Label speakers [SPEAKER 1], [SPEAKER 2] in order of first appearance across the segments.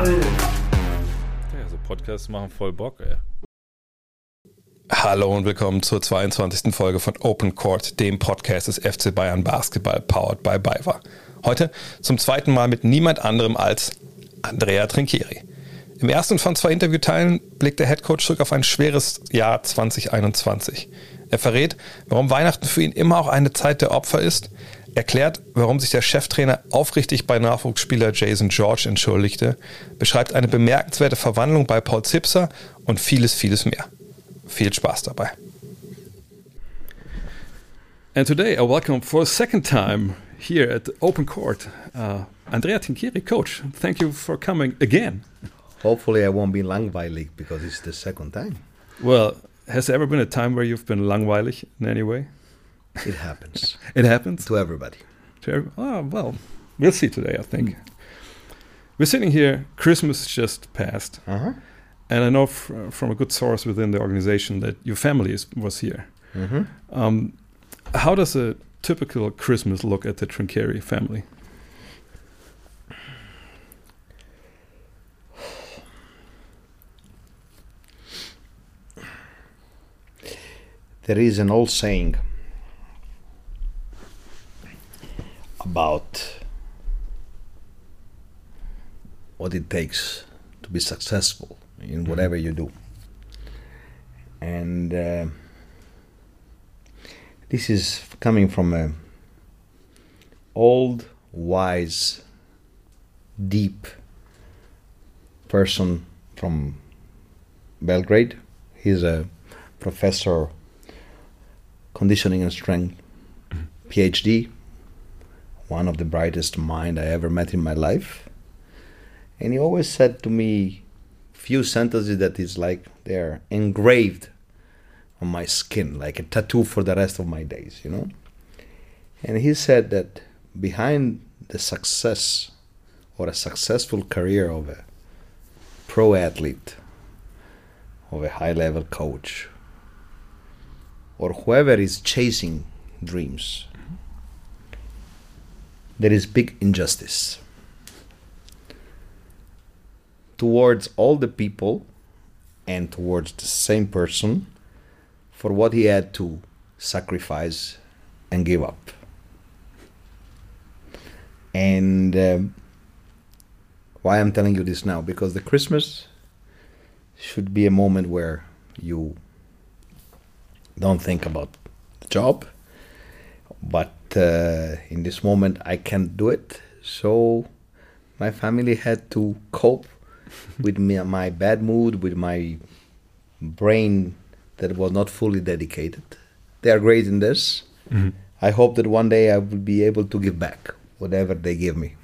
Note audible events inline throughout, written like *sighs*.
[SPEAKER 1] Ja, so Podcasts machen voll Bock, ey.
[SPEAKER 2] Hallo und willkommen zur 22. Folge von Open Court, dem Podcast des FC Bayern Basketball, powered by BayWa. Heute zum zweiten Mal mit niemand anderem als Andrea Trinchieri. Im ersten von zwei Interviewteilen blickt der Headcoach zurück auf ein schweres Jahr 2021. Er verrät, warum Weihnachten für ihn immer auch eine Zeit der Opfer ist, erklärt, warum sich der Cheftrainer aufrichtig bei Nachwuchsspieler Jason George entschuldigte, beschreibt eine bemerkenswerte Verwandlung bei Paul Zipser und vieles, vieles mehr. Viel Spaß dabei.
[SPEAKER 1] And today I welcome for a second time here at the Open Court uh, Andrea Tinkieri, coach. Thank you for coming again.
[SPEAKER 3] Hopefully, I won't be langweilig because it's the second time.
[SPEAKER 1] Well, has there ever been a time where you've been langweilig in any way?
[SPEAKER 3] It happens *laughs*
[SPEAKER 1] It happens.
[SPEAKER 3] to everybody.
[SPEAKER 1] Sure. Oh, well, we'll see today, I think. We're sitting here, Christmas just passed,
[SPEAKER 3] Uh-huh.
[SPEAKER 1] and I know f- from a good source within the organization that your family is, was here.
[SPEAKER 3] Mm-hmm.
[SPEAKER 1] Um, how does a typical Christmas look at the Trinchieri family?
[SPEAKER 3] There is an old saying about what it takes to be successful in whatever you do. And uh, this is coming from a old, wise, deep person from Belgrade. He's a professor conditioning and strength PhD, one of the brightest mind I ever met in my life. And he always said to me few sentences that is like they're engraved on my skin, like a tattoo for the rest of my days, you know. And he said that behind the success or a successful career of a pro athlete, of a high level coach, or whoever is chasing dreams, there is big injustice towards all the people and towards the same person for what he had to sacrifice and give up. And um, why I'm telling you this now? Because the Christmas should be a moment where you don't think about the job, but uh, in this moment I can't do it. So my family had to cope *laughs* with me, my bad mood, with my brain that was not fully dedicated. They are great in this. I hope that one day I will be able to give back whatever they give me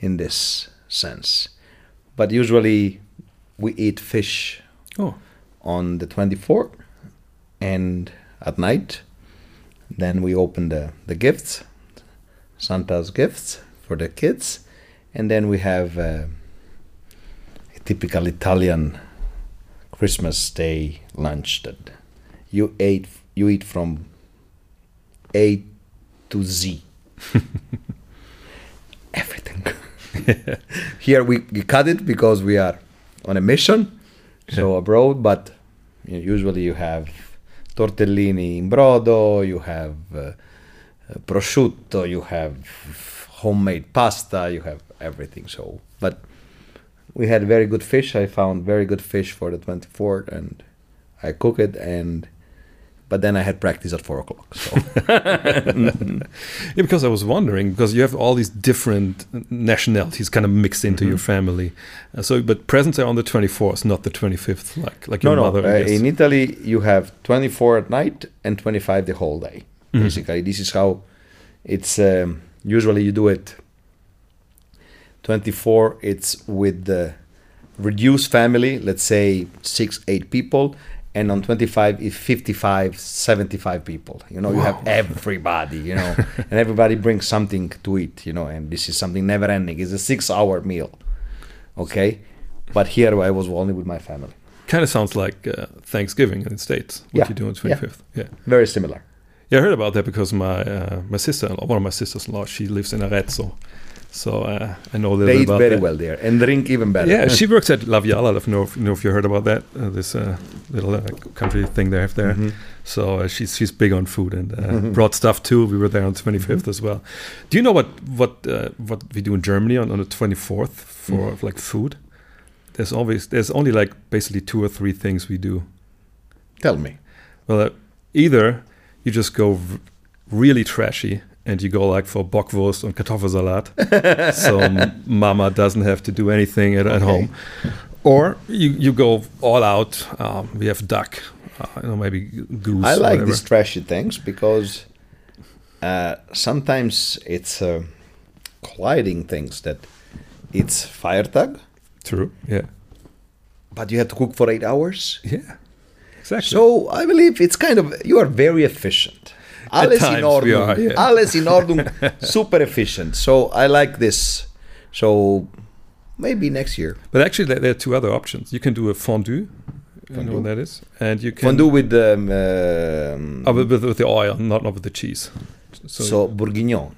[SPEAKER 3] in this sense. But usually we eat fish
[SPEAKER 1] Oh,
[SPEAKER 3] on the 24th and at night then we open the, the gifts santa's gifts for the kids. And then we have uh, a typical italian christmas day lunch that you ate you eat from a to z. *laughs* Everything. *laughs* Here we, we cut it because we are on a mission so abroad but usually you have tortellini in brodo you have uh, prosciutto you have homemade pasta you have everything. So but we had very good fish. I found very good fish for the 24th and i cook it and but then i had practice at 4 o'clock so *laughs*
[SPEAKER 1] yeah, because I was wondering because you have all these different nationalities kind of mixed into your family. Uh, so, but presents are on the twenty fourth, not the twenty fifth, like like
[SPEAKER 3] no
[SPEAKER 1] your
[SPEAKER 3] no
[SPEAKER 1] mother.
[SPEAKER 3] uh, in italy you have 24 at night and 25 the whole day
[SPEAKER 1] Mhm.
[SPEAKER 3] basically this is how it's um, usually you do it 24 it's with the reduced family let's say six eight people and on 25 is 55 75 people. You know you have everybody you know. And everybody brings something to eat you know. And this is something never ending. It's a six hour meal okay? But here i was only with my family.
[SPEAKER 1] Kind of sounds like uh, Thanksgiving in the states. What
[SPEAKER 3] Yeah,
[SPEAKER 1] you do on twenty fifth. Yeah.
[SPEAKER 3] very similar.
[SPEAKER 1] Yeah, I heard about that because my uh, my sister, one of my sisters-in-law, she lives in Arezzo, so uh, I know a little
[SPEAKER 3] They
[SPEAKER 1] bit
[SPEAKER 3] eat
[SPEAKER 1] about
[SPEAKER 3] very
[SPEAKER 1] that.
[SPEAKER 3] well there and drink even better.
[SPEAKER 1] Yeah, she *laughs* works at La Viala. I don't know if, know if you heard about that. Uh, this uh, little uh, country thing they have there.
[SPEAKER 3] Mhm.
[SPEAKER 1] So uh, she's she's big on food and uh,
[SPEAKER 3] Mhm.
[SPEAKER 1] brought stuff too. We were there on 25th as well. Do you know what what uh, what we do in Germany on, on the 24th for
[SPEAKER 3] Mm.
[SPEAKER 1] like food? There's always there's only like basically two or three things we do.
[SPEAKER 3] Tell me.
[SPEAKER 1] Well, uh, either you just go v- really trashy and you go like for Bockwurst and Kartoffelsalat, *laughs* so Mama doesn't have to do anything at, at home, or you you go all out. Um, we have duck, uh, you know, maybe goose.
[SPEAKER 3] I like these trashy things because uh, sometimes it's uh, colliding things that it's Feiertag,
[SPEAKER 1] True. Yeah.
[SPEAKER 3] but you have to cook for eight hours.
[SPEAKER 1] Yeah. Exactly.
[SPEAKER 3] So I believe it's kind of you are very efficient. Alles in Ordnung.
[SPEAKER 1] are, yeah.
[SPEAKER 3] Alles in Ordnung. *laughs* super efficient. So I like this. So maybe next year.
[SPEAKER 1] but actually, there, are two other options. You can do a fondue. You know what that is, and you can
[SPEAKER 3] Fondue with um, um,
[SPEAKER 1] Oh, with, with, the oil, not not with the cheese. So,
[SPEAKER 3] so bourguignon.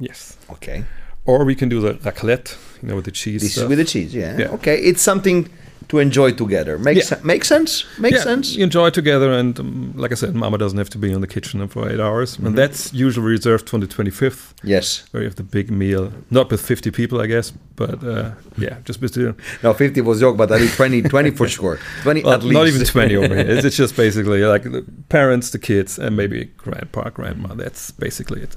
[SPEAKER 1] yes.
[SPEAKER 3] Okay.
[SPEAKER 1] Or we can do the raclette, you know, with the cheese.
[SPEAKER 3] This is with the cheese, yeah.
[SPEAKER 1] Yeah.
[SPEAKER 3] Okay, it's something to enjoy together. Makes
[SPEAKER 1] Yeah.
[SPEAKER 3] make sense? Makes
[SPEAKER 1] yeah,
[SPEAKER 3] sense?
[SPEAKER 1] You enjoy together, and um, like I said, Mama doesn't have to be in the kitchen for eight hours,
[SPEAKER 3] Mhm.
[SPEAKER 1] and that's usually reserved for the twenty fifth,
[SPEAKER 3] Yes.
[SPEAKER 1] where you have the big meal, not with fifty people, I guess, but uh, yeah, just with the
[SPEAKER 3] No, 50 was joke, but I did 20, 20 for *laughs* sure. 20
[SPEAKER 1] well,
[SPEAKER 3] at least.
[SPEAKER 1] not even twenty over here. It's, it's just *laughs* basically like the parents, the kids, and maybe grandpa, grandma. That's basically it.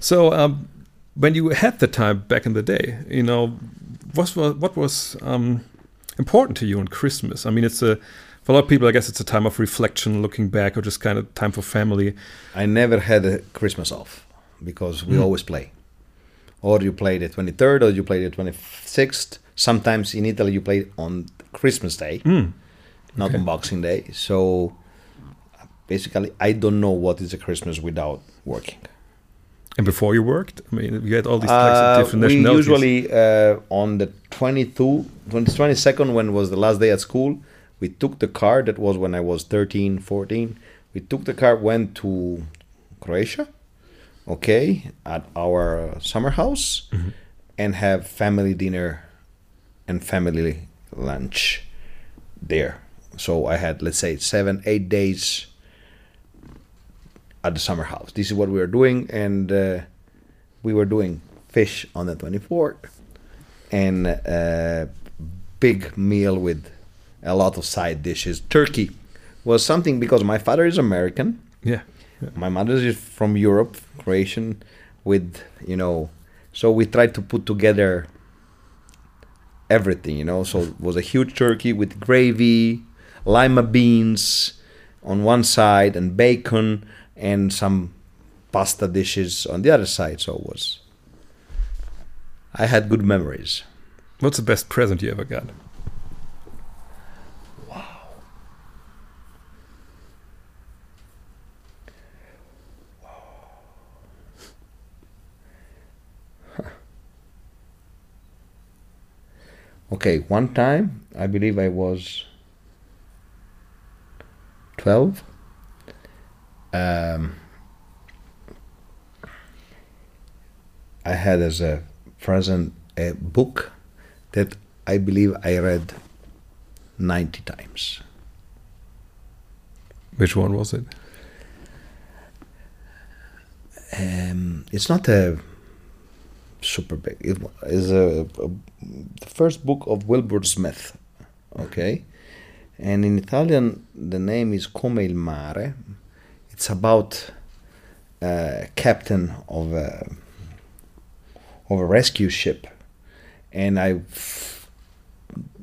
[SPEAKER 1] So um, when you had the time back in the day, you know, what was what was um, important to you on Christmas? I mean, it's a for a lot of people, I guess it's a time of reflection, looking back, or just kind of time for family.
[SPEAKER 3] I never had a Christmas off because we
[SPEAKER 1] Mm.
[SPEAKER 3] always play. Or you play the 23rd or you play the 26th. Sometimes in Italy you play on Christmas Day,
[SPEAKER 1] Mm.
[SPEAKER 3] not
[SPEAKER 1] Okay.
[SPEAKER 3] on Boxing Day. So basically, I don't know what is a Christmas without working.
[SPEAKER 1] And before you worked, I mean, you had all these types of
[SPEAKER 3] Uh,
[SPEAKER 1] different
[SPEAKER 3] we usually uh, on the 22 20, 22nd when was the last day at school we took the car that was when i was 13 14 we took the car went to croatia okay at our summer house
[SPEAKER 1] Mhm.
[SPEAKER 3] and have family dinner and family lunch there. So i had let's say seven eight days at the summer house. This is what we were doing and uh, we were doing fish on the 24th and a big meal with a lot of side dishes. Turkey was something because my father is American,
[SPEAKER 1] yeah.
[SPEAKER 3] my mother is from Europe, Croatian, with, you know, so we tried to put together everything, you know. So it was a huge turkey with gravy, lima beans on one side, and bacon, and some pasta dishes on the other side. So it was. I had good memories.
[SPEAKER 1] What's the best present you ever got? Wow!
[SPEAKER 3] Okay, one time I believe I was twelve. Um, I had as a present a book that I believe I read ninety times.
[SPEAKER 1] Which one was it?
[SPEAKER 3] Um, it's not a super big. It wa- a, a the first book of Wilbur Smith. Okay, and in Italian the name is Come il mare. It's about a captain of a of a rescue ship, and I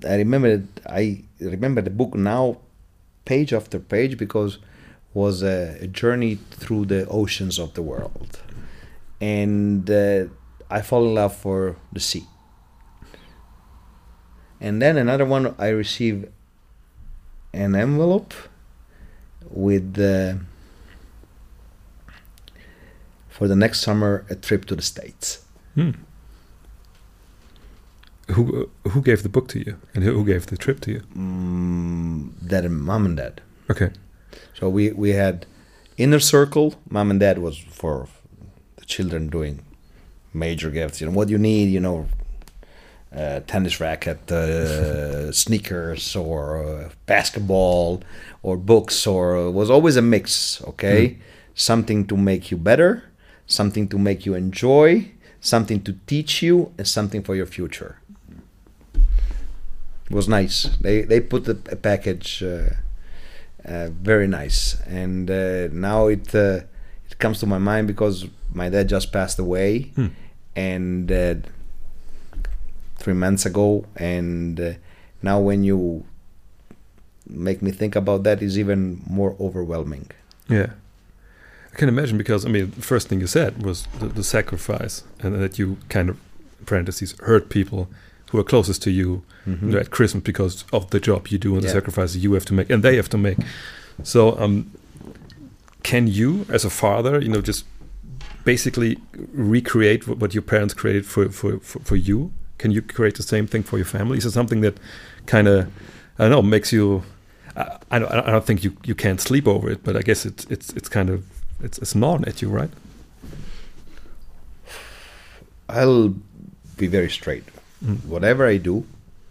[SPEAKER 3] I remember I remember the book now, page after page because was a, a journey through the oceans of the world, and uh, I fall in love for the sea. And then another one, I receive an envelope with uh, for the next summer a trip to the states.
[SPEAKER 1] Hmm. Who who gave the book to you, and who gave the trip to you?
[SPEAKER 3] Mm, dad and mom and dad.
[SPEAKER 1] Okay.
[SPEAKER 3] So we we had inner circle, mom and dad was for the children doing major gifts. You know what you need. You know, uh, tennis racket, uh, *laughs* sneakers, or uh, basketball, or books, or uh, was always a mix. Okay, something to make you better, something to make you enjoy, something to teach you, and something for your future. It was nice. They they put the a package. Uh, uh, very nice. And uh, now it uh, it comes to my mind because my dad just passed away,
[SPEAKER 1] Hmm.
[SPEAKER 3] and uh, three months ago. And uh, now when you make me think about that, is even more overwhelming.
[SPEAKER 1] Yeah. I can imagine because I mean the first thing you said was the, the sacrifice and that you kind of parentheses hurt people who are closest to you you know, at Christmas because of the job you do and the sacrifices you have to make and they have to make. So um can you as a father, you know, just basically recreate what, what your parents created for, for, for, for you? Can you create the same thing for your family? Is it something that kind of I don't know makes you I, I don't I don't think you, you can't sleep over it, but I guess it's it's it's kind of it's it's gnawing at you, right?
[SPEAKER 3] I'll be very straight. Whatever I do,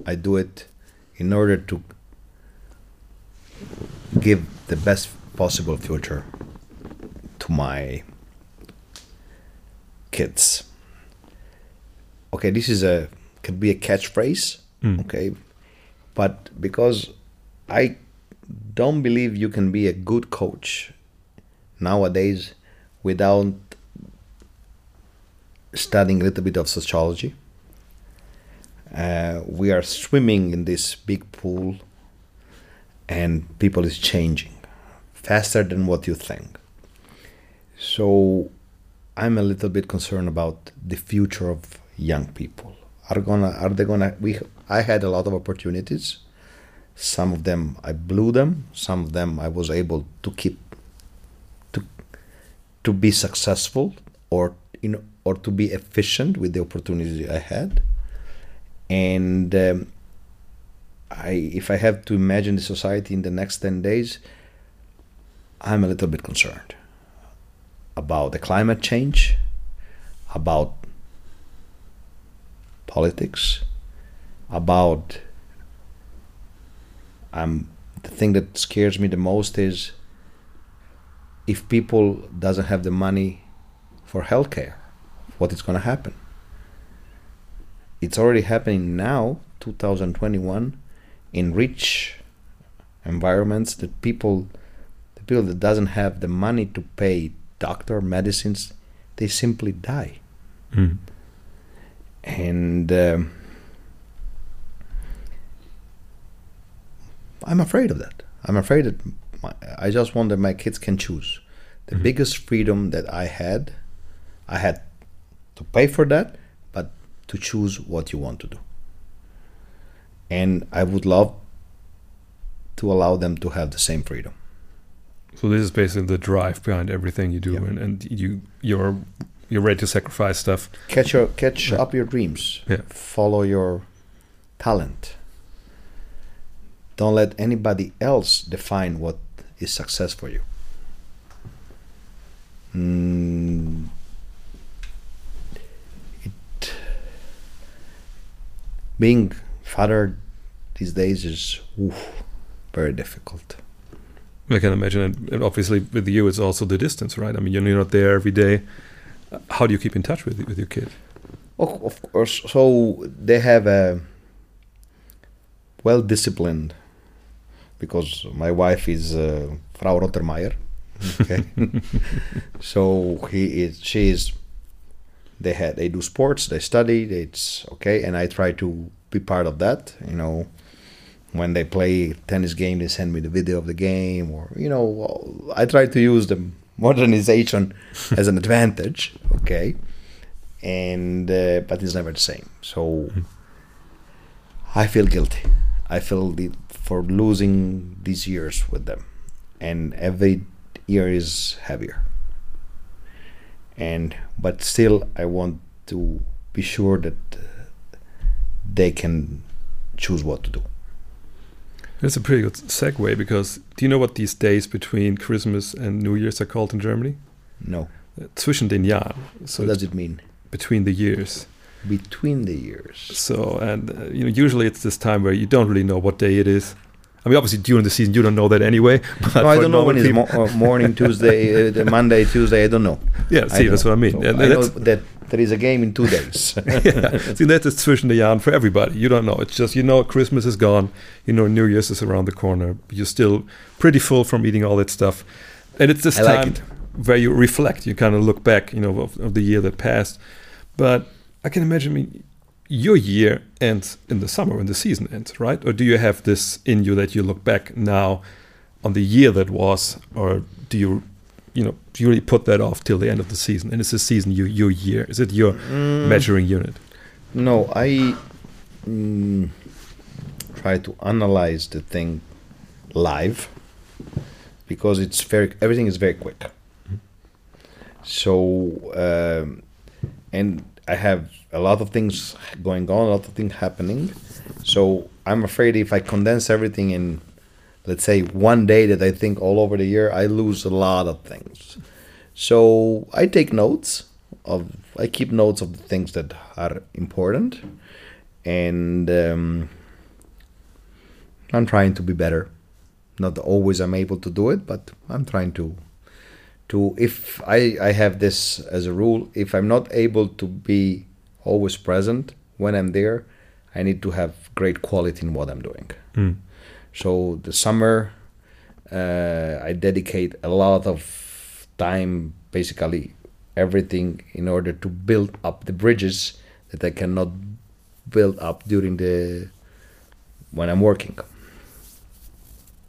[SPEAKER 3] I do it in order to give the best possible future to my kids. Okay, this is a can be a catchphrase,
[SPEAKER 1] Mm.
[SPEAKER 3] okay, but because I don't believe you can be a good coach nowadays without studying a little bit of sociology. Uh, we are swimming in this big pool, and people is changing faster than what you think. So, I'm a little bit concerned about the future of young people. Are gonna are they gonna? We I had a lot of opportunities. Some of them I blew them. Some of them I was able to keep to be successful or you know or to be efficient with the opportunities I had. And um, I, if I have to imagine the society in the next ten days, I'm a little bit concerned about the climate change, about politics, about um, the thing that scares me the most is if people doesn't have the money for healthcare, what is going to happen? It's already happening now, 2021, in rich environments that people, the people that doesn't have the money to pay doctor medicines, they simply die.
[SPEAKER 1] Mm.
[SPEAKER 3] And um, I'm afraid of that. I'm afraid that my, I just want that my kids can choose. The mm-hmm. biggest freedom that I had, I had to pay for that, but to choose what you want to do. And I would love to allow them to have the same freedom.
[SPEAKER 1] So this is basically the drive behind everything you do,
[SPEAKER 3] Yeah.
[SPEAKER 1] and, and you you're you're ready to sacrifice stuff.
[SPEAKER 3] Catch your catch
[SPEAKER 1] Yeah.
[SPEAKER 3] up your dreams.
[SPEAKER 1] Yeah.
[SPEAKER 3] Follow your talent. Don't let anybody else define what is success for you. Mm, it, being father these days is oof, very difficult.
[SPEAKER 1] I can imagine, and- obviously with you, it's also the distance, right? I mean, you're not there every day. How do you keep in touch with with your kid?
[SPEAKER 3] Of, of course, so they have a well disciplined because my wife is uh, Frau Rottenmeier. Okay, *laughs* so he is. She is. They had. They do sports. They study. It's okay, and I try to be part of that. You know, when they play tennis game, they send me the video of the game, or you know, I try to use the modernization *laughs* as an advantage. Okay, and uh, but it's never the same. So I feel guilty. I feel the, for losing these years with them, and every year is heavier. And but still, I want to be sure that uh, they can choose what to do.
[SPEAKER 1] That's a pretty good segue because do you know what these days between Christmas and New Year's are called in Germany?
[SPEAKER 3] No.
[SPEAKER 1] Zwischen den Jahren. So
[SPEAKER 3] What does it mean?
[SPEAKER 1] between the years.
[SPEAKER 3] Between the years.
[SPEAKER 1] So and uh, you know usually it's this time where you don't really know what day it is. I mean, obviously during the season you don't know that anyway. *laughs* But
[SPEAKER 3] No, I don't know when it's mo- uh, morning, *laughs* Tuesday, uh, the Monday, Tuesday. I don't know.
[SPEAKER 1] yeah, see, that's
[SPEAKER 3] know.
[SPEAKER 1] what I mean.
[SPEAKER 3] So
[SPEAKER 1] And
[SPEAKER 3] I know that there is a game in two days. *laughs*
[SPEAKER 1] yeah. See, that is zwischen the yarn for everybody. You don't know. It's just you know Christmas is gone. You know New Year's is around the corner. You're still pretty full from eating all that stuff, and it's this
[SPEAKER 3] I like
[SPEAKER 1] time
[SPEAKER 3] it.
[SPEAKER 1] where you reflect. You kind of look back, you know, of, of the year that passed. But I can imagine, your year ends in the summer when the season ends, right? Or do you have this in you that you look back now on the year that was, or do you, you know, do you really put that off till the end of the season? And is the season your your year? Is it your
[SPEAKER 3] Mm,
[SPEAKER 1] measuring unit?
[SPEAKER 3] No, I mm, try to analyze the thing live because it's very everything is very quick. So um, and I have a lot of things going on, a lot of things happening. So I'm afraid if I condense everything in let's say one day that I think all over the year, I lose a lot of things. So I take notes of I keep notes of the things that are important, and um, I'm trying to be better. Not always I'm able to do it, but I'm trying to. To if I I have this as a rule, if I'm not able to be always present when I'm there, I need to have great quality in what I'm doing.
[SPEAKER 1] Mm.
[SPEAKER 3] So the summer, uh, I dedicate a lot of time, basically everything, in order to build up the bridges that I cannot build up during the when I'm working.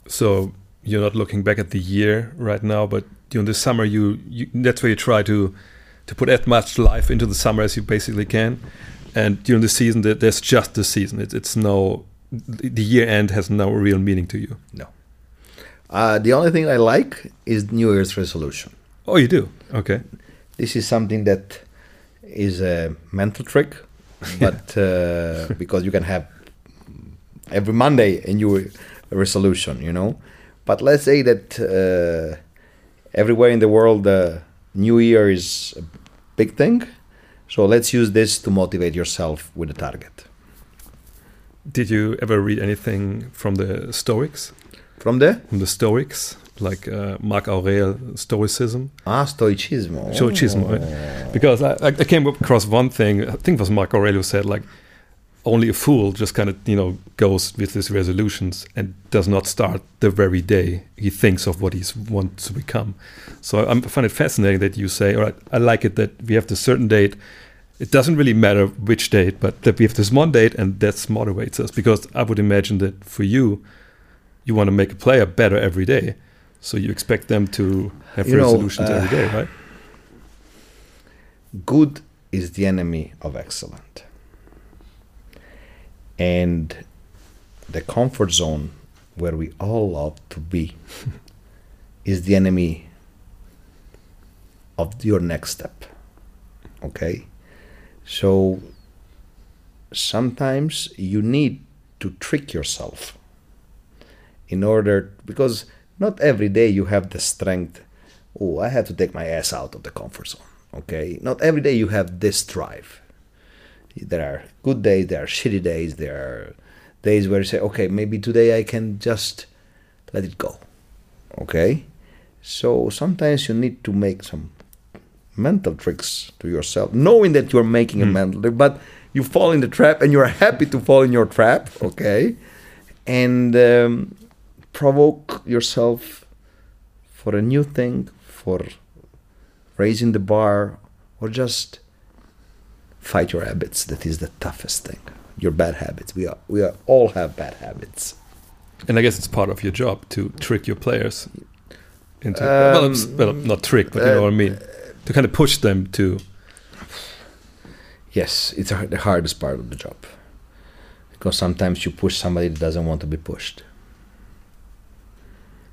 [SPEAKER 1] So you're not looking back at the year right now, but during the summer, you, you that's where you try to to put as much life into the summer as you basically can. And during the season, there- there's just the season. It, it's no the year end has no real meaning to you.
[SPEAKER 3] No. Uh, the only thing I like is New Year's resolution.
[SPEAKER 1] Oh, you do. Okay.
[SPEAKER 3] This is something that is a mental trick, *laughs* but uh, because you can have every Monday a new resolution, you know. But let's say that uh, everywhere in the world, uh, New Year is a big thing. So let's use this to motivate yourself with a target.
[SPEAKER 1] Did you ever read anything from the Stoics?
[SPEAKER 3] From there,
[SPEAKER 1] From the Stoics, like uh, Mark Aurel Stoicism?
[SPEAKER 3] ah, Stoicismo.
[SPEAKER 1] Stoicismo, right? Because I, I came across one thing. I think it was Marco Aurelius said like, only a fool just kind of you know goes with his resolutions and does not start the very day he thinks of what he wants to become. So I, I find it fascinating that you say, all right, I like it that we have this certain date. It doesn't really matter which date, but that we have this one date and that motivates us. Because I would imagine that for you, you want to make a player better every day. So you expect them to have
[SPEAKER 3] You know,
[SPEAKER 1] resolutions
[SPEAKER 3] uh,
[SPEAKER 1] every day, right?
[SPEAKER 3] good is the enemy of excellent. And the comfort zone where we all love to be *laughs* is the enemy of your next step. Okay? So sometimes you need to trick yourself in order because not every day you have the strength oh i have to take my ass out of the comfort zone okay not every day you have this drive there are good days there are shitty days there are days where you say okay maybe today i can just let it go. Okay? So sometimes you need to make some mental tricks to yourself knowing that you're making a mental trick but you fall in the trap and you're happy to fall in your trap okay? And um, provoke yourself for a new thing for raising the bar or just fight your habits that is the toughest thing. Your bad habits. We are we are all have bad habits.
[SPEAKER 1] And I guess it's part of your job to trick your players into well, um, well, not trick, but you know what I mean. To kind of push them to
[SPEAKER 3] yes it's a, the hardest part of the job. Because sometimes you push somebody that doesn't want to be pushed.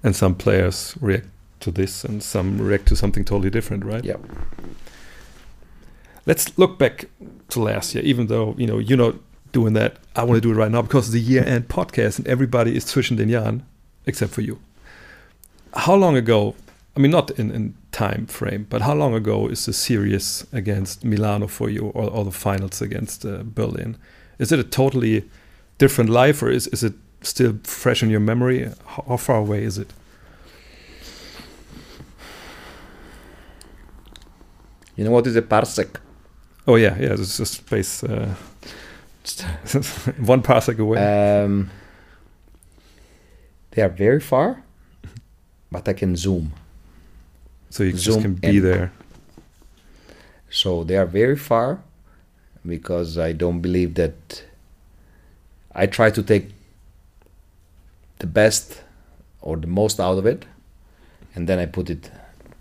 [SPEAKER 1] And some players react to this and some react to something totally different, right?
[SPEAKER 3] yeah
[SPEAKER 1] Let's look back to last year, even though you know you know doing that. I want to do it right now because it's the year end podcast and everybody is zwischen den Jahren except for you. How long ago? I mean, not in, in time frame, but how long ago is the series against Milano for you, or, or the finals against uh, Berlin? Is it a totally different life, or is, is it still fresh in your memory? How, how far away is it?
[SPEAKER 3] You know what is a parsec?
[SPEAKER 1] Oh yeah, yeah. It's just space. Uh, *laughs* one parsec away.
[SPEAKER 3] Um, they are very far, but I can zoom.
[SPEAKER 1] so you just can be there.
[SPEAKER 3] So they are very far because I don't believe that I try to take the best or the most out of it and then I put it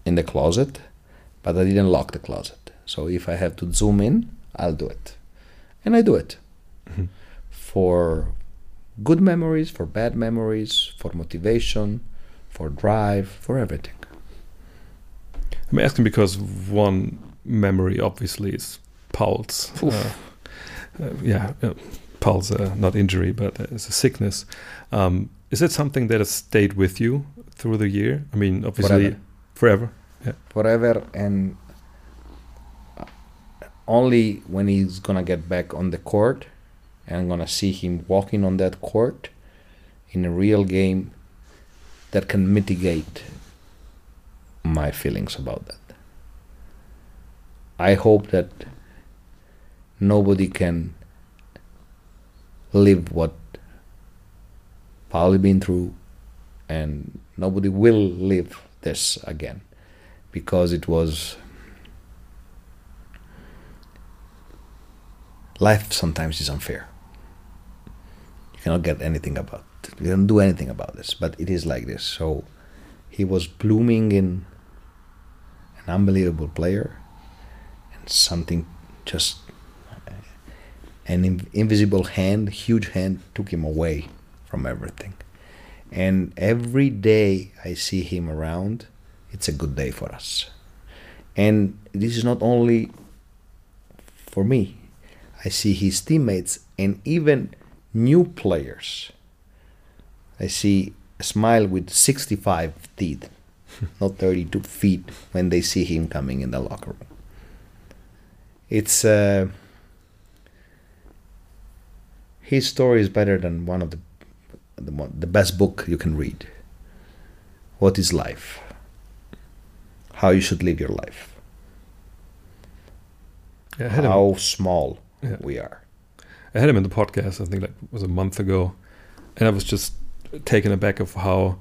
[SPEAKER 3] in the closet, but I didn't lock the closet. So if I have to zoom in, I'll do it. And I do it for good memories, for bad memories, for motivation, for drive, for everything.
[SPEAKER 1] I'm asking because one memory obviously is Paul's. Uh, uh, yeah, uh, Paul's uh, not injury, but uh, it's a sickness. Um, is it something that has stayed with you through the year? I mean, obviously,
[SPEAKER 3] Forever.
[SPEAKER 1] forever.
[SPEAKER 3] forever and only when he's gonna get back on the court and I'm gonna see him walking on that court in a real game that can mitigate my feelings about that. I hope that nobody can live what Pauli been through and nobody will live this again because it was life sometimes is unfair you cannot get anything about it. you cannot do anything about this but it is like this so he was blooming in an unbelievable player and something just an in- invisible hand huge hand took him away from everything and every day i see him around it's a good day for us. And this is not only for me. I see his teammates and even new players. I see a smile with 65 teeth, *laughs* not 32 feet, when they see him coming in the locker room. It's uh, his story is better than one of the the, the best book you can read. What is life? how you should live your life.
[SPEAKER 1] Yeah, I had, him,
[SPEAKER 3] How small
[SPEAKER 1] Yeah.
[SPEAKER 3] we are.
[SPEAKER 1] I had him in the podcast. I think that was a month ago, and I was just taken aback of how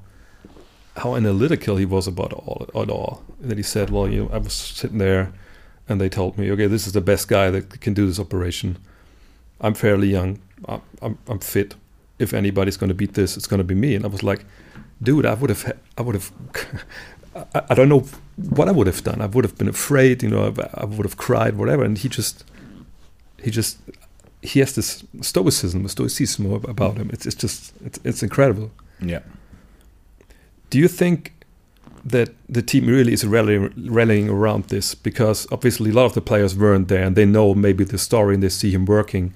[SPEAKER 1] how analytical he was about all it all. That he said, "Well, you know, I was sitting there, and they told me, okay, this is the best guy that can do this operation. I'm fairly young. I'm I'm, I'm fit. If anybody's going to beat this, it's going to be me." And I was like, "Dude, I would have, I would have." *laughs* I, I don't know what I would have done. I would have been afraid, you know. I, I would have cried, whatever. And he just, he just, he has this stoicism, stoicism about him. It's it's just it's it's incredible.
[SPEAKER 3] Yeah.
[SPEAKER 1] Do you think that the team really is rallying, rallying around this? Because obviously a lot of the players weren't there and they know maybe the story and they see him working.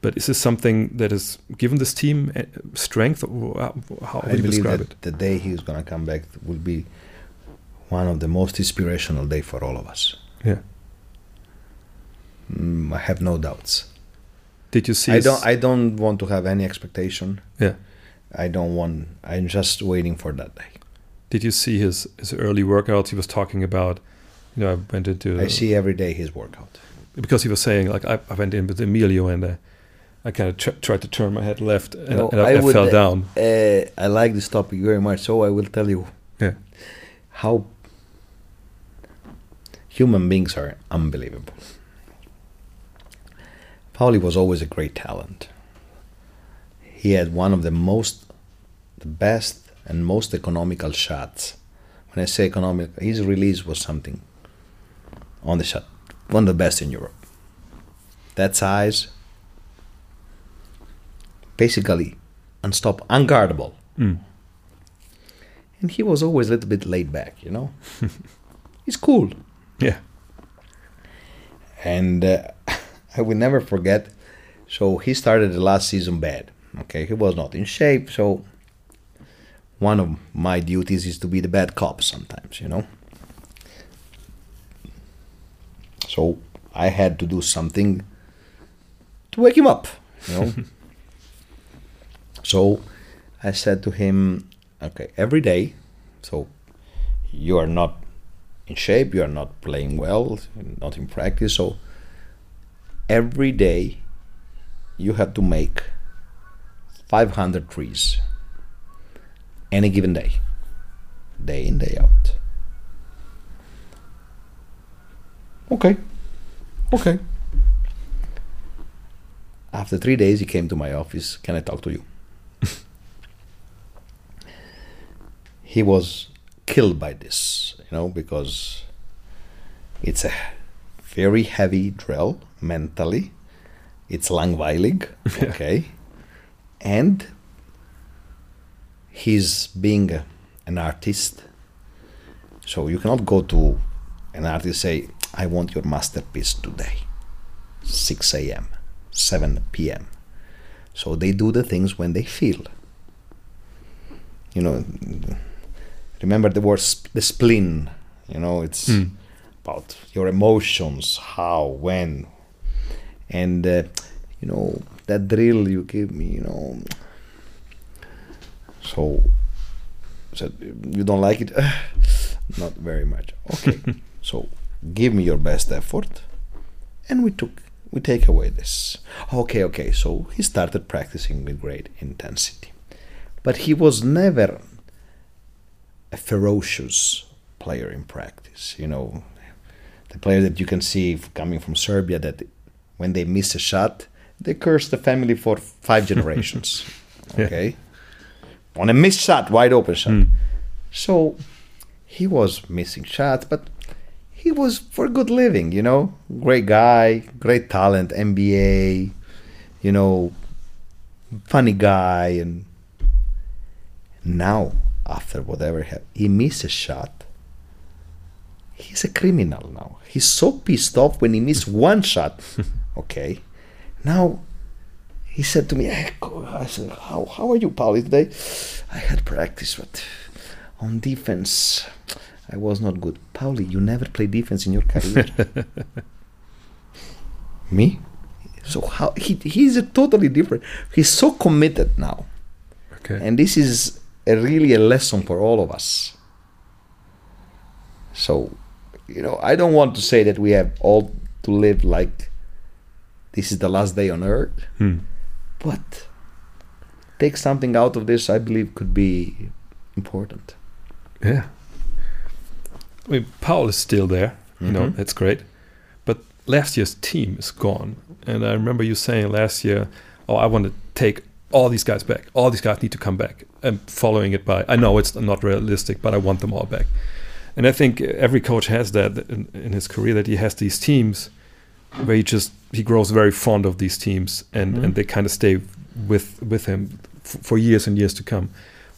[SPEAKER 1] But is this something that has given this team eh, strength, or how- how
[SPEAKER 3] I
[SPEAKER 1] would you
[SPEAKER 3] believe
[SPEAKER 1] describe
[SPEAKER 3] that
[SPEAKER 1] it?
[SPEAKER 3] the day he's gonna come back will be one of the most inspirational day for all of us.
[SPEAKER 1] Yeah.
[SPEAKER 3] Mm, I have no doubts.
[SPEAKER 1] Did you see?
[SPEAKER 3] I don't. I don't want to have any expectation.
[SPEAKER 1] yeah.
[SPEAKER 3] I don't want. I'm just waiting for that day.
[SPEAKER 1] Did you see his his early workouts? He was talking about. You know, I went into.
[SPEAKER 3] I see every day his workout.
[SPEAKER 1] because he was saying like I, I went in with Emilio and uh, I kind of tr- tried to turn my head left and,
[SPEAKER 3] No,
[SPEAKER 1] and I, I,
[SPEAKER 3] would,
[SPEAKER 1] fell
[SPEAKER 3] uh,
[SPEAKER 1] down.
[SPEAKER 3] Uh, I like this topic very much, so I will tell you
[SPEAKER 1] Yeah.
[SPEAKER 3] how human beings are unbelievable. Pauli was always a great talent. He had one of the most, the best and most economical shots. When I say economic, his release was something on the shot, one of the best in Europe. That size, basically unstoppable, unguardable.
[SPEAKER 1] Mm.
[SPEAKER 3] And he was always a little bit laid back, you know. *laughs* He's cool.
[SPEAKER 1] Yeah.
[SPEAKER 3] And uh, *laughs* I will never forget So he started the last season bad. Okay, he was not in shape. So one of my duties is to be the bad cop sometimes, you know. So I had to do something to wake him up, you know. *laughs* so I said to him, okay, every day, so you are not in shape, you are not playing well, not in practice, so every day you have to make 500 trees any given day, day in, day out. Okay, okay. After three days, he came to my office. Can I talk to you? *laughs* he was killed by this, you know, because it's a very heavy drill mentally. It's langweilig, *laughs* okay, and he's being a, an artist. So you cannot go to an artist say, "I want your masterpiece today, 6 a.m., 7 p.m." So they do the things when they feel. You know, remember the word sp- the spleen. You know, it's
[SPEAKER 1] Mm.
[SPEAKER 3] About your emotions, how, when, and uh, you know that drill you give me. You know, so said you don't like it, *sighs* not very much. Okay, *laughs* so give me your best effort, and we took we take away this. Okay, okay. So he started practicing with great intensity, but he was never a ferocious player in practice. You know, the player that you can see coming from Serbia that when they miss a shot, they curse the family for five *laughs* generations.
[SPEAKER 1] Yeah.
[SPEAKER 3] okay, on a missed shot, wide open shot.
[SPEAKER 1] Mm.
[SPEAKER 3] So he was missing shots, but he was for good living, you know. Great guy, great talent, NBA, you know, funny guy, and now after whatever happened, he missed a shot. He's a criminal now. He's so pissed off when he missed one shot. *laughs* Okay, now he said to me, eh, I said, how, how are you, Pauli, today? I had practice, but on defense, I was not good. Pauli, you never played defense in your career. *laughs* me? So how he he's a totally different. He's so committed now,
[SPEAKER 1] Okay.
[SPEAKER 3] and this is a, really a lesson for all of us. So, you know, I don't want to say that we have all to live like this is the last day on earth.
[SPEAKER 1] Hmm.
[SPEAKER 3] But take something out of this, I believe, could be important.
[SPEAKER 1] Yeah. I mean, Paul is still there. You know,
[SPEAKER 3] Mhm.
[SPEAKER 1] that's great. But last year's team is gone. And I remember you saying last year, oh, I want to take all these guys back. All these guys need to come back. And following it by, I know it's not realistic, but I want them all back. And I think every coach has that in, in his career that he has these teams where he just he grows very fond of these teams and,
[SPEAKER 3] Mhm.
[SPEAKER 1] and they kind of stay with with him f- for years and years to come.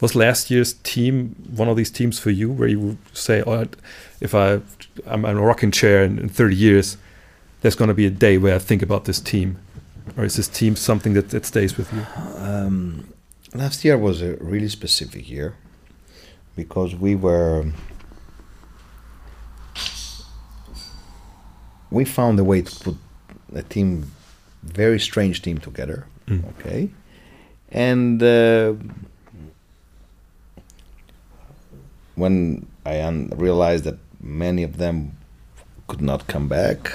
[SPEAKER 1] Was last year's team one of these teams for you where you would say, "Oh, if I I'm in a rocking chair in, in 30 years, there's going to be a day where I think about this team," or is this team something that, that stays with you?
[SPEAKER 3] Um, last year was a really specific year because we were we found a way to put a team very strange team together
[SPEAKER 1] Mm.
[SPEAKER 3] okay? And uh, when i un- realized that many of them could not come back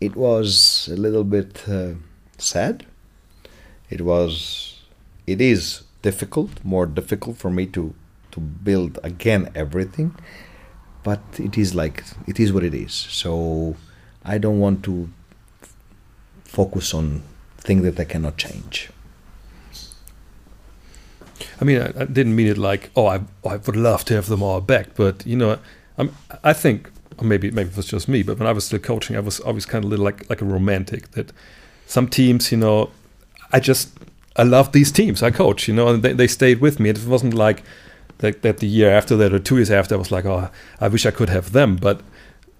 [SPEAKER 3] it was a little bit uh, sad. It was it is difficult more difficult for me to to build again everything but it is like it is what it is so i don't want to f- focus on things that i cannot change
[SPEAKER 1] I mean, I, I didn't mean it like, oh, I, I would love to have them all back, but you know, I'm, I think or maybe maybe it was just me, but when I was still coaching, I was always kind of little like like a romantic. That some teams, you know, I just I love these teams I coach, you know, and they, they stayed with me. It wasn't like that, that the year after that or two years after I was like, oh, I wish I could have them. But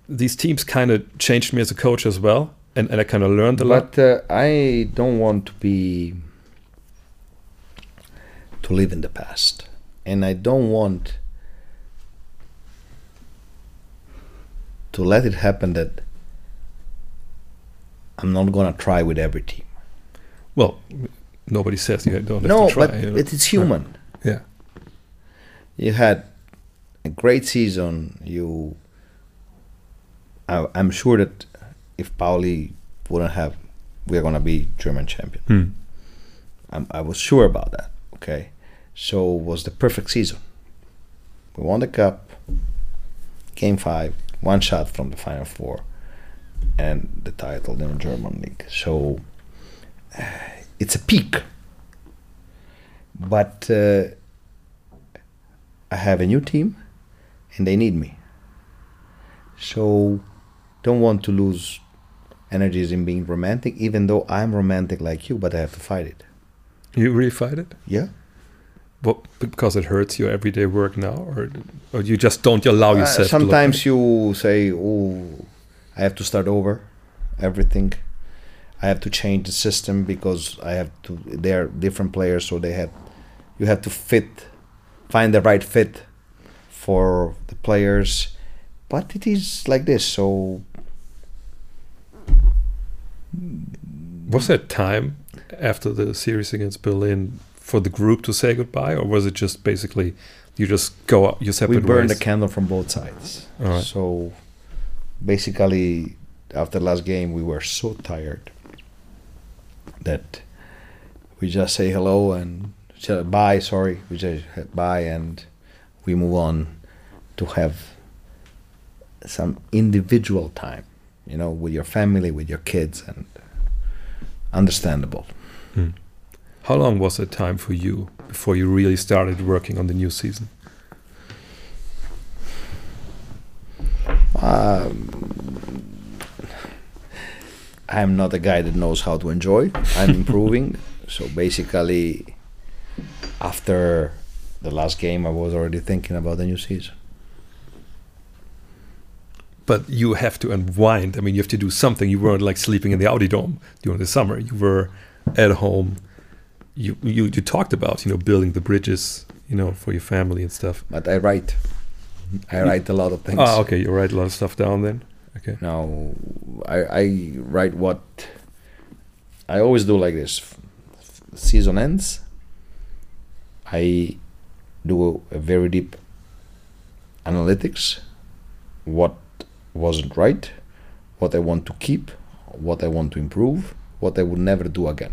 [SPEAKER 1] these teams kind of changed me as a coach as well. and, and I kind of learned a lot.
[SPEAKER 3] But uh, I don't want to be to live in the past, and I don't want to let it happen that I'm not gonna try with every team.
[SPEAKER 1] Well, nobody says you don't have
[SPEAKER 3] no,
[SPEAKER 1] to try.
[SPEAKER 3] but
[SPEAKER 1] you know.
[SPEAKER 3] it is human.
[SPEAKER 1] yeah.
[SPEAKER 3] You had a great season. You, I, I'm sure that if Pauli wouldn't have, we're gonna be German champion.
[SPEAKER 1] Hmm.
[SPEAKER 3] I'm, I was sure about that. Okay, so it was the perfect season. We won the cup, game five, one shot from the final four, and the title in the German league. So uh, *sighs* it's a peak. But uh, I have a new team, and they need me. So don't want to lose energies in being romantic, even though I'm romantic like you, but I have to fight it.
[SPEAKER 1] You really fight it?
[SPEAKER 3] Yeah.
[SPEAKER 1] What, because it hurts your everyday work now, or or you just don't allow
[SPEAKER 3] Uh,
[SPEAKER 1] yourself? to
[SPEAKER 3] sometimes you say, "Oh, I have to start over, everything. I have to change the system because I have to. They're different players, so they have. You have to fit, find the right fit for the players, but it is like this. So
[SPEAKER 1] Was there time after the series against Berlin for the group to say goodbye, or was it just basically you just go up, you
[SPEAKER 3] we
[SPEAKER 1] separate
[SPEAKER 3] burn the candle from both sides.
[SPEAKER 1] All right.
[SPEAKER 3] So basically, after the last game, we were so tired that we just say hello and say bye. Sorry, we say bye and we move on to have some individual time, you know, with your family, with your kids, and understandable.
[SPEAKER 1] Hmm. How long was it time for you before you really started working on the new season?
[SPEAKER 3] Um, I'm not a guy that knows how to enjoy. I'm improving. *laughs* so basically, after the last game, I was already thinking about the new season.
[SPEAKER 1] But you have to unwind. I mean, you have to do something. You weren't like sleeping in the Audi Dome during the summer. You were at home. You you you talked about you know building the bridges you know for your family and stuff.
[SPEAKER 3] But I write. I write a lot of things.
[SPEAKER 1] Ah, okay. You write a lot of stuff down then. Okay.
[SPEAKER 3] Now, I, I write what I always do like this. Season ends. I do a very deep analytics. What wasn't right, what I want to keep, what I want to improve, what I would never do again.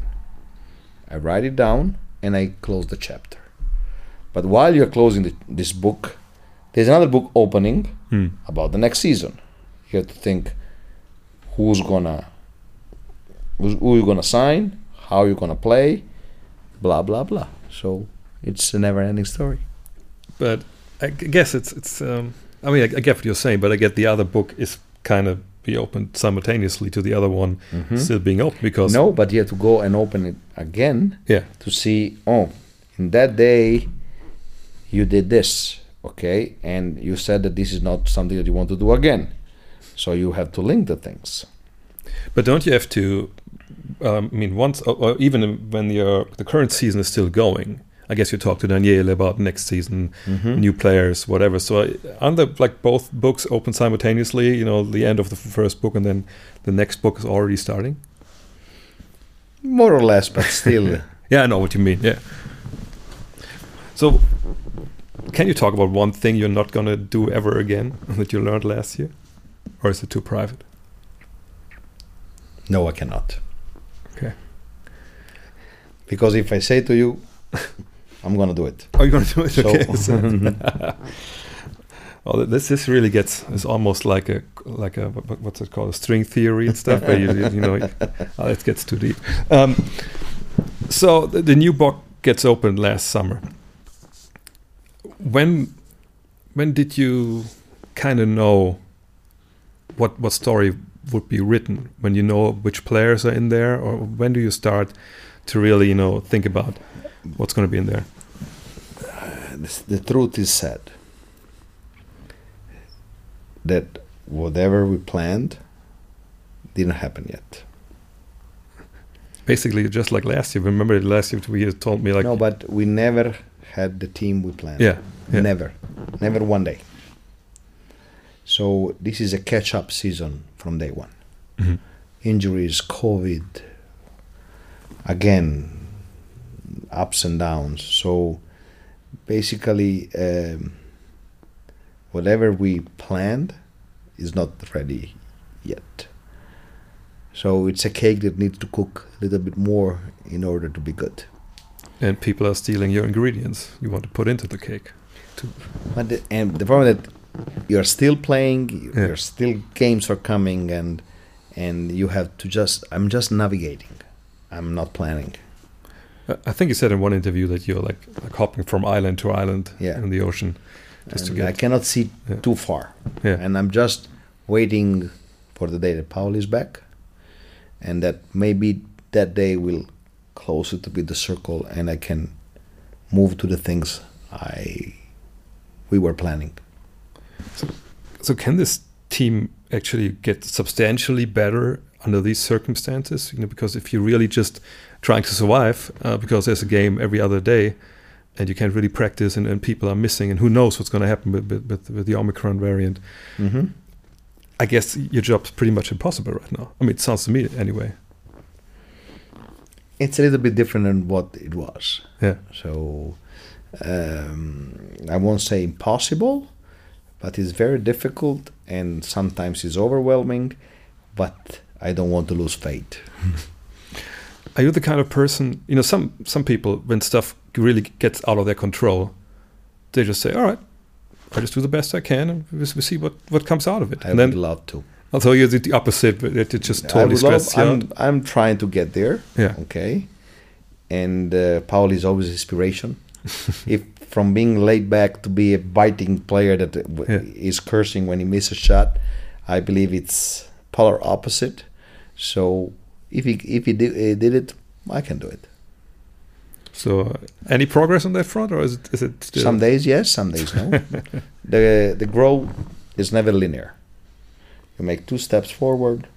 [SPEAKER 3] I write it down and I close the chapter. But while you're closing the, this book, there's another book opening
[SPEAKER 1] Hmm.
[SPEAKER 3] about the next season. You have to think who's gonna who's, who you gonna sign, how you're gonna play, blah blah blah. So it's a never-ending story.
[SPEAKER 1] But I guess it's it's. Um, I mean, I, I get what you're saying, but I get the other book is kind of be opened simultaneously to the other one still being open because
[SPEAKER 3] No, but you have to go and open it again
[SPEAKER 1] yeah
[SPEAKER 3] to see. Oh, in that day, you did this, okay, and you said that this is not something that you want to do again. So you have to link the things.
[SPEAKER 1] But don't you have to? Um, I mean, once or, or even when your the current season is still going, I guess you talk to Daniele about next season, mm-hmm. new players, whatever. So aren't there like both books open simultaneously? You know, the end of the first book and then the next book is already starting.
[SPEAKER 3] More or less, but still. *laughs*
[SPEAKER 1] Yeah, I know what you mean. Yeah. So, can you talk about one thing you're not gonna do ever again *laughs* that you learned last year, or is it too private?
[SPEAKER 3] No, I cannot.
[SPEAKER 1] Okay.
[SPEAKER 3] Because if I say to you, *laughs* I'm gonna do it.
[SPEAKER 1] Are you gonna do it?
[SPEAKER 3] So-
[SPEAKER 1] Okay. *laughs* Oh, *laughs* this this really gets it's almost like a like a what- what's it called a string theory and stuff. where you, you know, *laughs* oh, it gets too deep. Um, so the, the new book gets opened last summer. When when did you kind of know what what story would be written? When you know which players are in there, or when do you start to really you know think about what's going to be in there?
[SPEAKER 3] the, the truth is said that whatever we planned didn't happen yet.
[SPEAKER 1] Basically, just like last year. Remember last year we told me like
[SPEAKER 3] no, but we never had the team we planned.
[SPEAKER 1] yeah, yeah.
[SPEAKER 3] Never, never one day. So this is a catch-up season from day one.
[SPEAKER 1] Mhm.
[SPEAKER 3] Injuries, COVID, again, ups and downs. So basically, um, whatever we planned is not ready yet. So it's a cake that needs to cook a little bit more in order to be good.
[SPEAKER 1] and people are stealing your ingredients you want to put into the cake.
[SPEAKER 3] But the, and the problem that you're still playing,
[SPEAKER 1] Yeah.
[SPEAKER 3] you're still games are coming, and and you have to just. I'm just navigating. I'm not planning.
[SPEAKER 1] I- think you said in one interview that you're like, like hopping from island to island
[SPEAKER 3] Yeah.
[SPEAKER 1] in the ocean, just to
[SPEAKER 3] And
[SPEAKER 1] get
[SPEAKER 3] I cannot see
[SPEAKER 1] Yeah.
[SPEAKER 3] too far,
[SPEAKER 1] yeah.
[SPEAKER 3] and I'm just waiting for the day that Paul is back, and that maybe that day will close it to be the circle, and I can move to the things I we were planning.
[SPEAKER 1] So can this team actually get substantially better under these circumstances? You know, because if you're really just trying to survive, uh, because there's a game every other day, and you can't really practice, and, and people are missing, and who knows what's going to happen with, with, with, with the Omicron variant?
[SPEAKER 3] Mm-hmm.
[SPEAKER 1] I guess your job's pretty much impossible right now. I mean, it sounds to me anyway.
[SPEAKER 3] it's a little bit different than what it was.
[SPEAKER 1] Yeah.
[SPEAKER 3] So um, I won't say impossible, but it's very difficult and sometimes it's overwhelming. But I don't want to lose faith.
[SPEAKER 1] Are you the kind of person, you know, some some people when stuff really gets out of their control, they just say, "All right, I just do the best I can, and we, we see what what comes out of it."
[SPEAKER 3] I
[SPEAKER 1] and
[SPEAKER 3] would
[SPEAKER 1] then,
[SPEAKER 3] love to.
[SPEAKER 1] although you're the, the opposite, but it, it just totally
[SPEAKER 3] would love. I'm, I'm trying to get there.
[SPEAKER 1] Yeah.
[SPEAKER 3] Okay. And uh, Paul is always inspiration. *laughs* if from being laid back to be a biting player that uh, w-
[SPEAKER 1] Yeah.
[SPEAKER 3] is cursing when he misses a shot, I believe it's polar opposite. So if he if he did, uh, did it, I can do it.
[SPEAKER 1] So, uh, any progress on that front, or is it is it still?
[SPEAKER 3] Some days yes, some days no. *laughs* the the growth is never linear. You make two steps forward,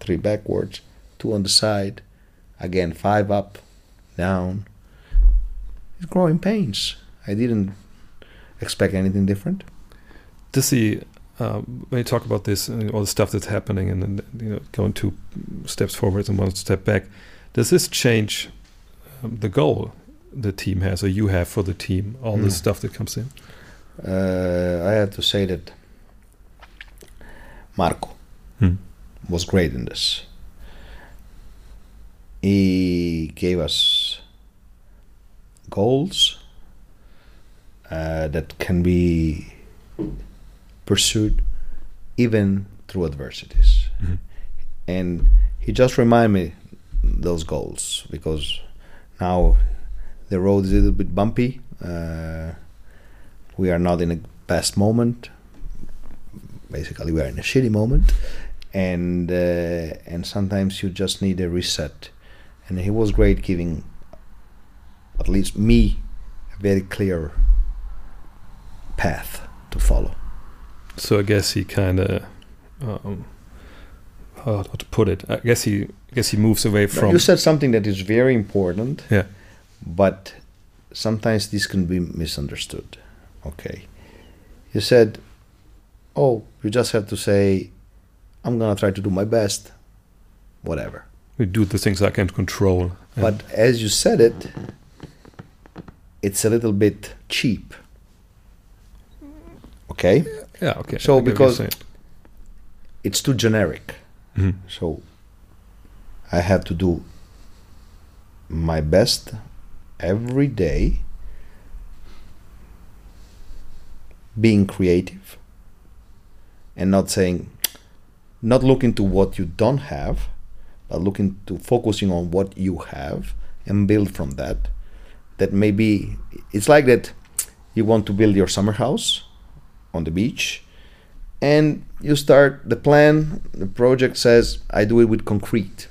[SPEAKER 3] three backwards, two on the side, again five up, down. It's growing pains. I didn't expect anything different.
[SPEAKER 1] Does he, um, when you talk about this, uh, all the stuff that's happening, and then you know, going two steps forward and one step back, does this change um, the goal the team has, or you have for the team? All
[SPEAKER 3] Hmm.
[SPEAKER 1] the stuff that comes in.
[SPEAKER 3] Uh, I have to say that Marco
[SPEAKER 1] Hmm.
[SPEAKER 3] was great in this. He gave us goals uh, that can be pursued even through adversities.
[SPEAKER 1] Mhm.
[SPEAKER 3] And he just reminded me those goals because now the road is a little bit bumpy. Uh, we are not in a best moment. Basically, we are in a shitty moment, and uh, and sometimes you just need a reset. And he was great, giving at least me a very clear path to follow.
[SPEAKER 1] So I guess he kind of, um, how to put it? I guess he, I guess he moves away from.
[SPEAKER 3] you said something that is very important,
[SPEAKER 1] Yeah.
[SPEAKER 3] but sometimes this can be misunderstood. Okay, you said, "Oh, you just have to say, I'm gonna try to do my best, whatever."
[SPEAKER 1] we do the things I can't control.
[SPEAKER 3] But as you said it, it's a little bit cheap. Okay,
[SPEAKER 1] yeah, okay.
[SPEAKER 3] so
[SPEAKER 1] I get what you're
[SPEAKER 3] because- it's too generic.
[SPEAKER 1] Mhm.
[SPEAKER 3] So I have to do my best every day, being creative and not saying, not looking to what you don't have, but looking to focusing on what you have and build from that. That maybe it's like that you want to build your summer house on the beach and you start the plan the project says i do it with concrete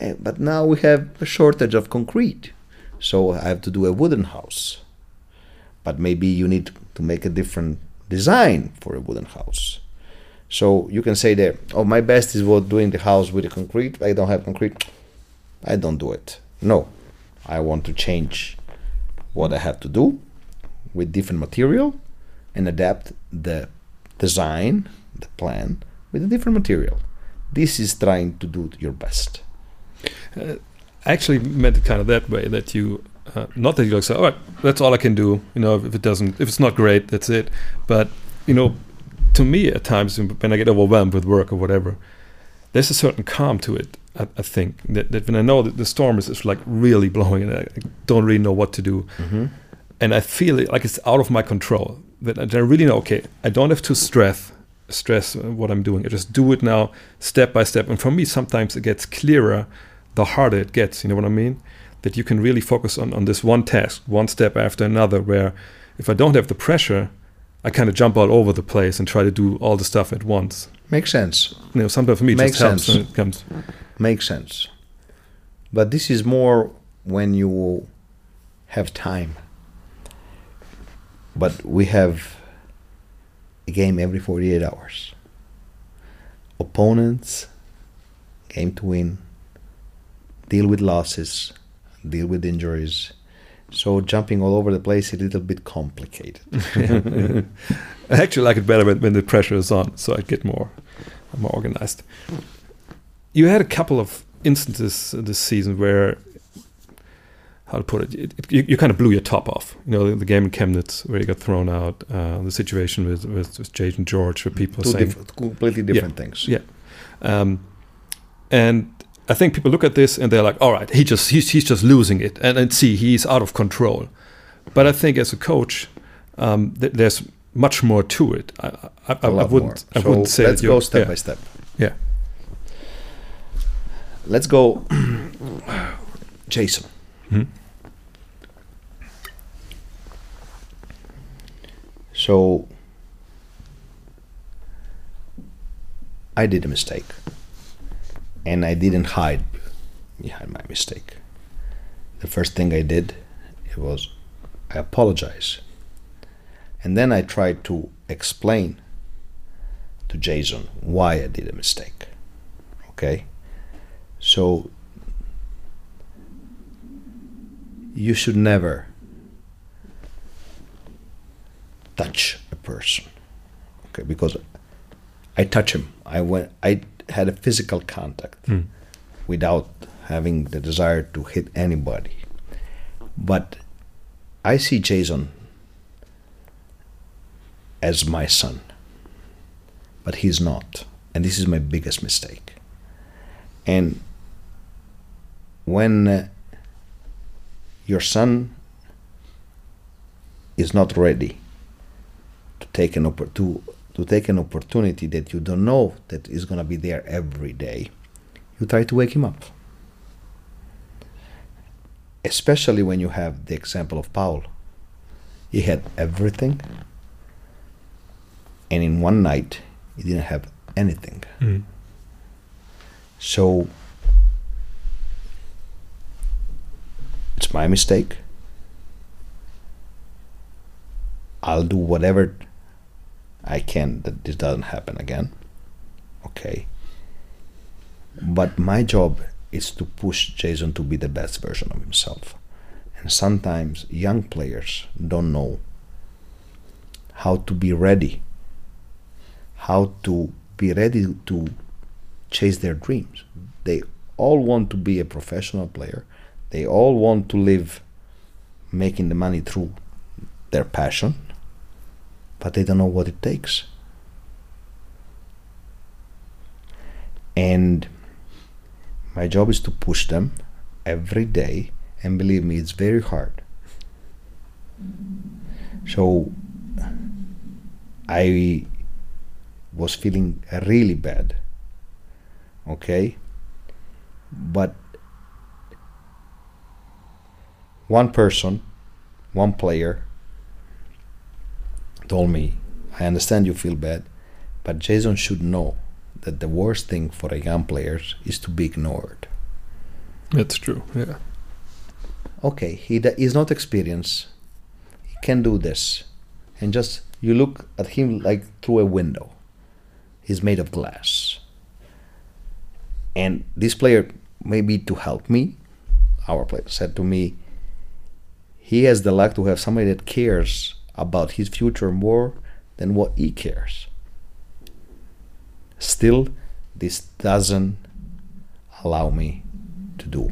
[SPEAKER 3] Eh, but now we have a shortage of concrete so i have to do a wooden house but maybe you need to make a different design for a wooden house So you can say there, oh, my best is what doing the house with the concrete. I don't have concrete. I don't do it. No, I want to change what I have to do with different material and adapt the design, the plan with a different material. This is trying to do your best.
[SPEAKER 1] I actually meant it kind of that way that you, uh, not that you like say, all right, that's all I can do. You know, if it doesn't, if it's not great, that's it. But you know, to me, at times when I get overwhelmed with work or whatever, there's a certain calm to it. I, I think that, that when I know that the storm is, is like really blowing and I don't really know what to do,
[SPEAKER 3] Mm-hmm.
[SPEAKER 1] and I feel it like it's out of my control. That I really know, okay, I don't have to stress stress what I'm doing. I just do it now, step by step. And for me, sometimes it gets clearer the harder it gets. You know what I mean? That you can really focus on on this one task, one step after another. Where if I don't have the pressure, I kind of jump all over the place and try to do all the stuff at once.
[SPEAKER 3] Makes sense.
[SPEAKER 1] You know, sometimes for me it
[SPEAKER 3] Makes
[SPEAKER 1] just helps
[SPEAKER 3] sense.
[SPEAKER 1] when it comes.
[SPEAKER 3] Makes sense. But this is more when you have time. But we have a game every 48 hours. Opponents, game to win, deal with losses, deal with injuries. So jumping all over the place is a little bit complicated. *laughs*
[SPEAKER 1] I actually like it better when, when the pressure is on, so I get more more organized. You had a couple of instances this season where, how to put it, it, it you, you kind of blew your top off. You know, the, the game in Chemnitz where you got thrown out, uh, the situation with with, with Jason George, where people are
[SPEAKER 3] Two
[SPEAKER 1] saying,
[SPEAKER 3] diff- completely different things.
[SPEAKER 1] yeah, um, and I think people look at this and they're like, all right, he just he's he's just losing it, and, and see he's out of control. But I think as a coach, um, th- there's much more to it. I, I, I, I wouldn't. I wouldn't say
[SPEAKER 3] let's go step
[SPEAKER 1] yeah,
[SPEAKER 3] by step.
[SPEAKER 1] Yeah.
[SPEAKER 3] Let's go, *clears throat* Jason.
[SPEAKER 1] Mhm.
[SPEAKER 3] So I did a mistake, and I didn't hide behind my mistake. The first thing I did it was I apologize, and then I tried to explain to Jason why I did a mistake. Okay, so you should never touch a person. Okay because i touch him. I went i had a physical contact
[SPEAKER 1] Mm.
[SPEAKER 3] without having the desire to hit anybody. But i see jason as my son but he's not. And this is my biggest mistake. And when uh, your son is not ready to take an oppor- to, to take an opportunity that you don't know that is going to be there every day you try to wake him up. Especially when you have the example of paul. He had everything and in one night he didn't have anything.
[SPEAKER 1] Mm.
[SPEAKER 3] so my mistake. I'll do whatever I can that this doesn't happen again. Okay. But my job is to push Jason to be the best version of himself. And sometimes young players don't know how to be ready, how to be ready to chase their dreams. They all want to be a professional player. They all want to live making the money through their passion, but they don't know what it takes. And my job is to push them every day, and believe me, it's very hard. So I was feeling really bad. Okay? But one person, one player told me, I understand you feel bad, but Jason should know that the worst thing for a young player is to be ignored.
[SPEAKER 1] That's true. Yeah.
[SPEAKER 3] Okay, he is not experienced. He can do this. And just you look at him like through a window. He's made of glass. And this player, maybe to help me, our player said to me, he has the luck to have somebody that cares about his future more than what he cares. Still, this doesn't allow me to do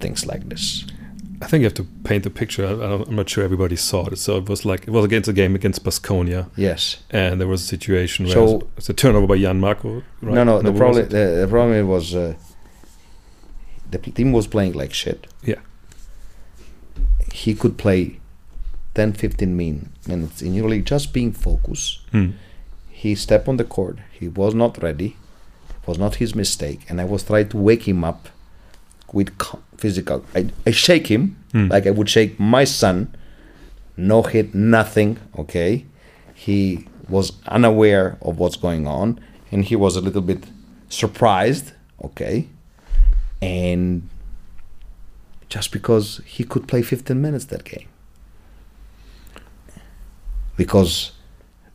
[SPEAKER 3] things like this.
[SPEAKER 1] I think you have to paint the picture. I, am not sure everybody saw it. So it was like it was against a game against Baskonia.
[SPEAKER 3] Yes.
[SPEAKER 1] And there was a situation where
[SPEAKER 3] So-
[SPEAKER 1] it's a turnover by Jan Marco. Right?
[SPEAKER 3] No, no. The problem,
[SPEAKER 1] was
[SPEAKER 3] the, the problem was uh, the team was playing like shit.
[SPEAKER 1] Yeah.
[SPEAKER 3] He could play 10, 15 min- minutes in Euroleague just being focused.
[SPEAKER 1] Hmm.
[SPEAKER 3] He stepped on the court. He was not ready. It was not his mistake. And I was trying to wake him up with physical. I, I shake him
[SPEAKER 1] Hmm.
[SPEAKER 3] like I would shake my son. No hit, nothing. Okay. He was unaware of what's going on and he was a little bit surprised. Okay. And just because he could play 15 minutes that game. Because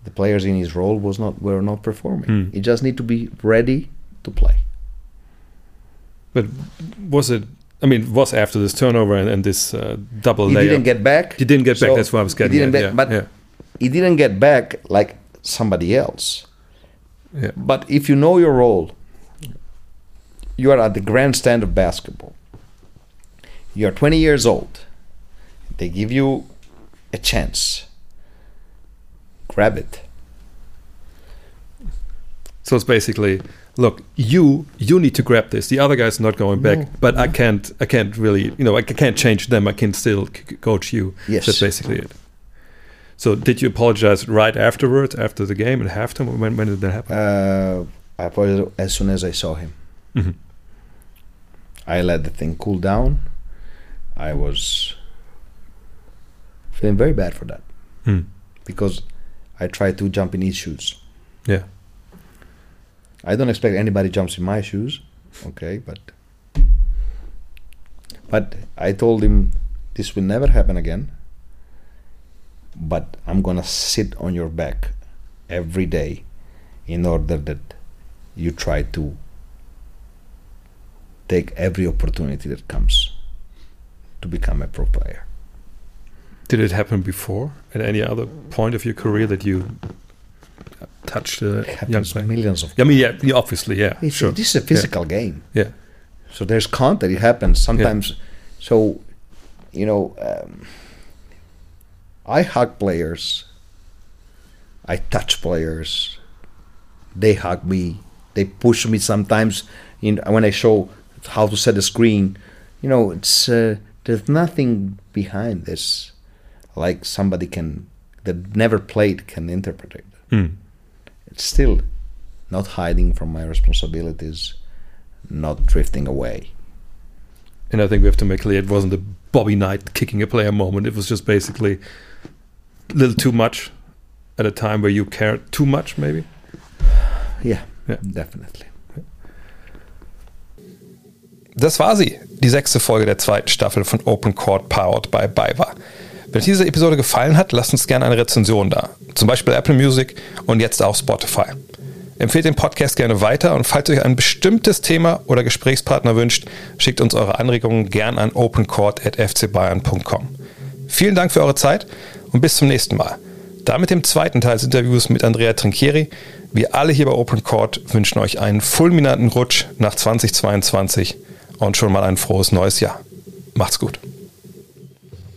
[SPEAKER 3] the players in his role was not were not performing.
[SPEAKER 1] Hmm.
[SPEAKER 3] He just need to be ready to play.
[SPEAKER 1] But was it? I mean, was after this turnover and, and this uh, double
[SPEAKER 3] He
[SPEAKER 1] layer.
[SPEAKER 3] didn't get back.
[SPEAKER 1] He didn't get back. That's what I was
[SPEAKER 3] he
[SPEAKER 1] getting
[SPEAKER 3] didn't
[SPEAKER 1] at.
[SPEAKER 3] back-
[SPEAKER 1] yeah,
[SPEAKER 3] but
[SPEAKER 1] yeah,
[SPEAKER 3] he didn't get back like somebody else.
[SPEAKER 1] yeah.
[SPEAKER 3] But if you know your role, you are at the grandstand of basketball. You are 20 years old. They give you a chance. Grab it.
[SPEAKER 1] So it's basically, look, you you need to grab this. The other guy's not going back,
[SPEAKER 3] No,
[SPEAKER 1] but I can't I can't really you know I can't change them. I can still coach you.
[SPEAKER 3] Yes.
[SPEAKER 1] That's basically it. So did you apologize right afterwards, after the game at halftime? When when did that happen?
[SPEAKER 3] Uh, I apologized as soon as I saw him.
[SPEAKER 1] Mhm.
[SPEAKER 3] I let the thing cool down. I was feeling very bad for that
[SPEAKER 1] Hmm.
[SPEAKER 3] because I tried to jump in his shoes.
[SPEAKER 1] Yeah.
[SPEAKER 3] I don't expect anybody jumps in my shoes, okay, but but I told him this will never happen again. But I'm gonna sit on your back every day in order that you try to take every opportunity that comes to become a pro player.
[SPEAKER 1] Did it happen before at any other point of your career that you touched a
[SPEAKER 3] It
[SPEAKER 1] young player?
[SPEAKER 3] millions of
[SPEAKER 1] I mean, yeah, yeah, obviously, yeah,
[SPEAKER 3] It's
[SPEAKER 1] sure.
[SPEAKER 3] this is a physical game.
[SPEAKER 1] Yeah,
[SPEAKER 3] So there's contact. It happens sometimes. So, you know, um, I hug players. I touch players. They hug me. They push me sometimes. In when I show how to set a screen, you know, it's uh, there's nothing behind this, like somebody can that never played can interpret it.
[SPEAKER 1] Hmm.
[SPEAKER 3] It's still not hiding from my responsibilities, not drifting away.
[SPEAKER 1] And I think we have to make clear it wasn't a Bobby Knight kicking a player moment. It was just basically a little too much at a time where you cared too much, maybe. *sighs*
[SPEAKER 3] Yeah,
[SPEAKER 1] yeah.
[SPEAKER 3] definitely.
[SPEAKER 2] Das war sie, die sechste Folge der zweiten Staffel von Open Court Powered by BayWa. Wenn euch diese Episode gefallen hat, lasst uns gerne eine Rezension da. Zum Beispiel Apple Music und jetzt auch Spotify. Empfehlt den Podcast gerne weiter und falls euch ein bestimmtes Thema oder Gesprächspartner wünscht, schickt uns eure Anregungen gern an opencourt.fcbayern.com. Vielen Dank für eure Zeit und bis zum nächsten Mal. Damit dem zweiten Teil des Interviews mit Andrea Trinchieri. Wir alle hier bei Open Court wünschen euch einen fulminanten Rutsch nach 2022 und schon mal ein frohes neues Jahr. Macht's gut.